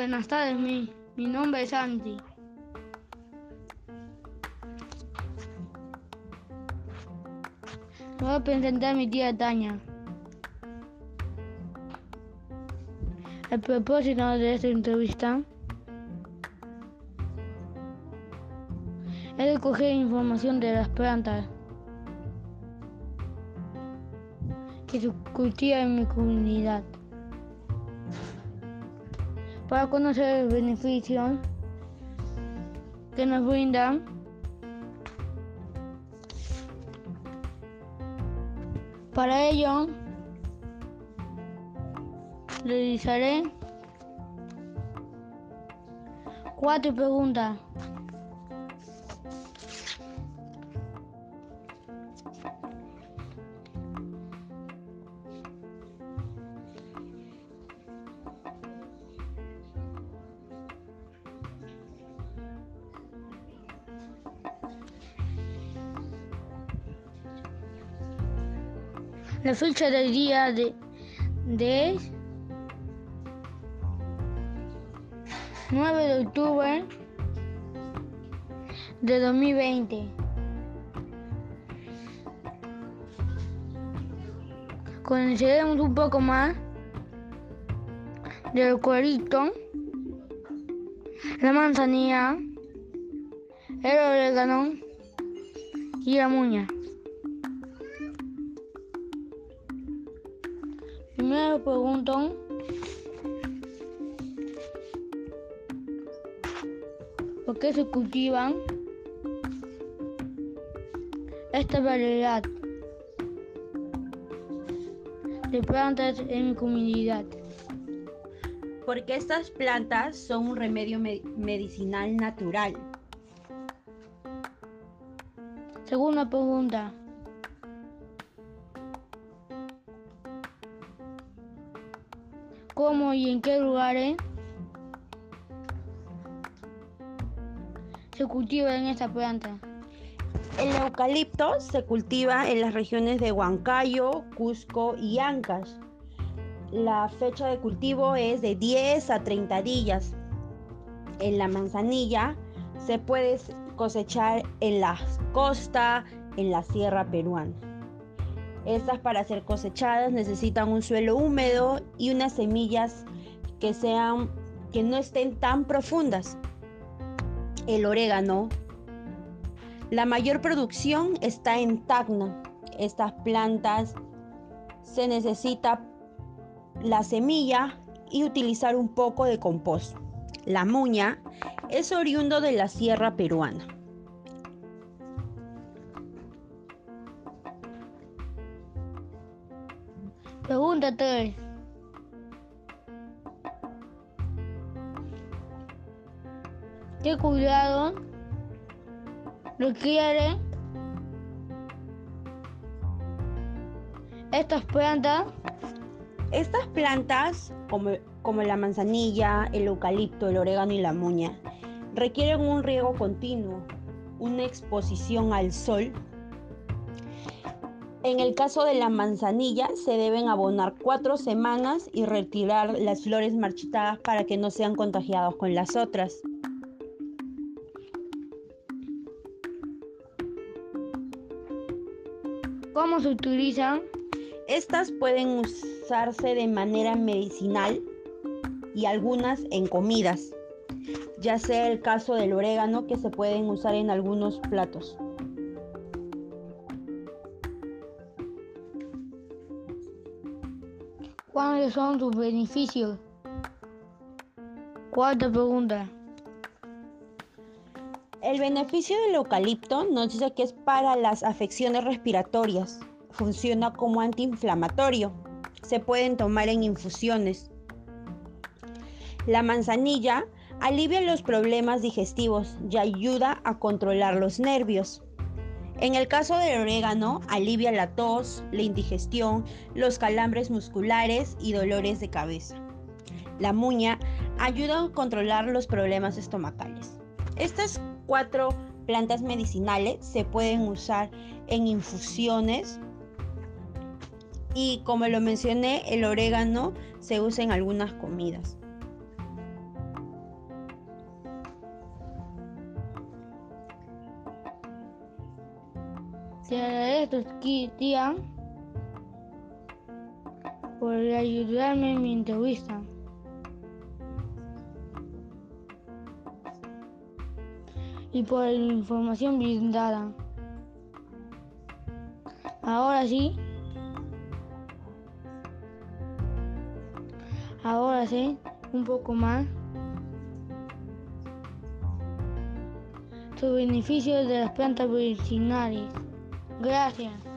buenas tardes, mi, mi nombre es Santi. Me voy a presentar a mi tía Tania. El propósito de esta entrevista es recoger información de las plantas que se cultivan en mi comunidad para conocer el beneficio que nos brindan Para ello, realizaré cuatro preguntas. La fecha del día de, de 9 de octubre de 2020. Conoceremos un poco más del cuerito, la manzanilla, el orégano y la muña. Primero pregunto por qué se cultivan esta variedad de plantas en mi comunidad. Porque estas plantas son un remedio me- medicinal natural. Segunda pregunta. ¿Cómo y en qué lugares se cultivan esta planta? El eucalipto se cultiva en las regiones de Huancayo, Cusco y Ancash. La fecha de cultivo es de 10 a 30 días. En la manzanilla se puede cosechar en la costa, en la sierra peruana. Estas para ser cosechadas necesitan un suelo húmedo y unas semillas que sean que no estén tan profundas. El orégano la mayor producción está en Tacna. Estas plantas se necesita la semilla y utilizar un poco de compost. La muña es oriundo de la sierra peruana. Pregunta 3. ¿Qué cuidado requiere estas plantas Estas plantas, como, como la manzanilla, el eucalipto, el orégano y la muña, requieren un riego continuo, una exposición al sol. En el caso de la manzanilla, se deben abonar cuatro semanas y retirar las flores marchitadas para que no sean contagiados con las otras. ¿Cómo se utilizan? Estas pueden usarse de manera medicinal y algunas en comidas, ya sea el caso del orégano que se pueden usar en algunos platos. ¿Cuáles son sus beneficios? Cuarta pregunta. El beneficio del eucalipto nos dice que es para las afecciones respiratorias. Funciona como antiinflamatorio. Se pueden tomar en infusiones. La manzanilla alivia los problemas digestivos y ayuda a controlar los nervios. En el caso del orégano, alivia la tos, la indigestión, los calambres musculares y dolores de cabeza. La muña ayuda a controlar los problemas estomacales. Estas cuatro plantas medicinales se pueden usar en infusiones y como lo mencioné, el orégano se usa en algunas comidas. Te agradezco, tía, por ayudarme en mi entrevista. y por la información brindada. Ahora sí. Ahora sí, un poco más. Los beneficios de las plantas medicinales. Gracias.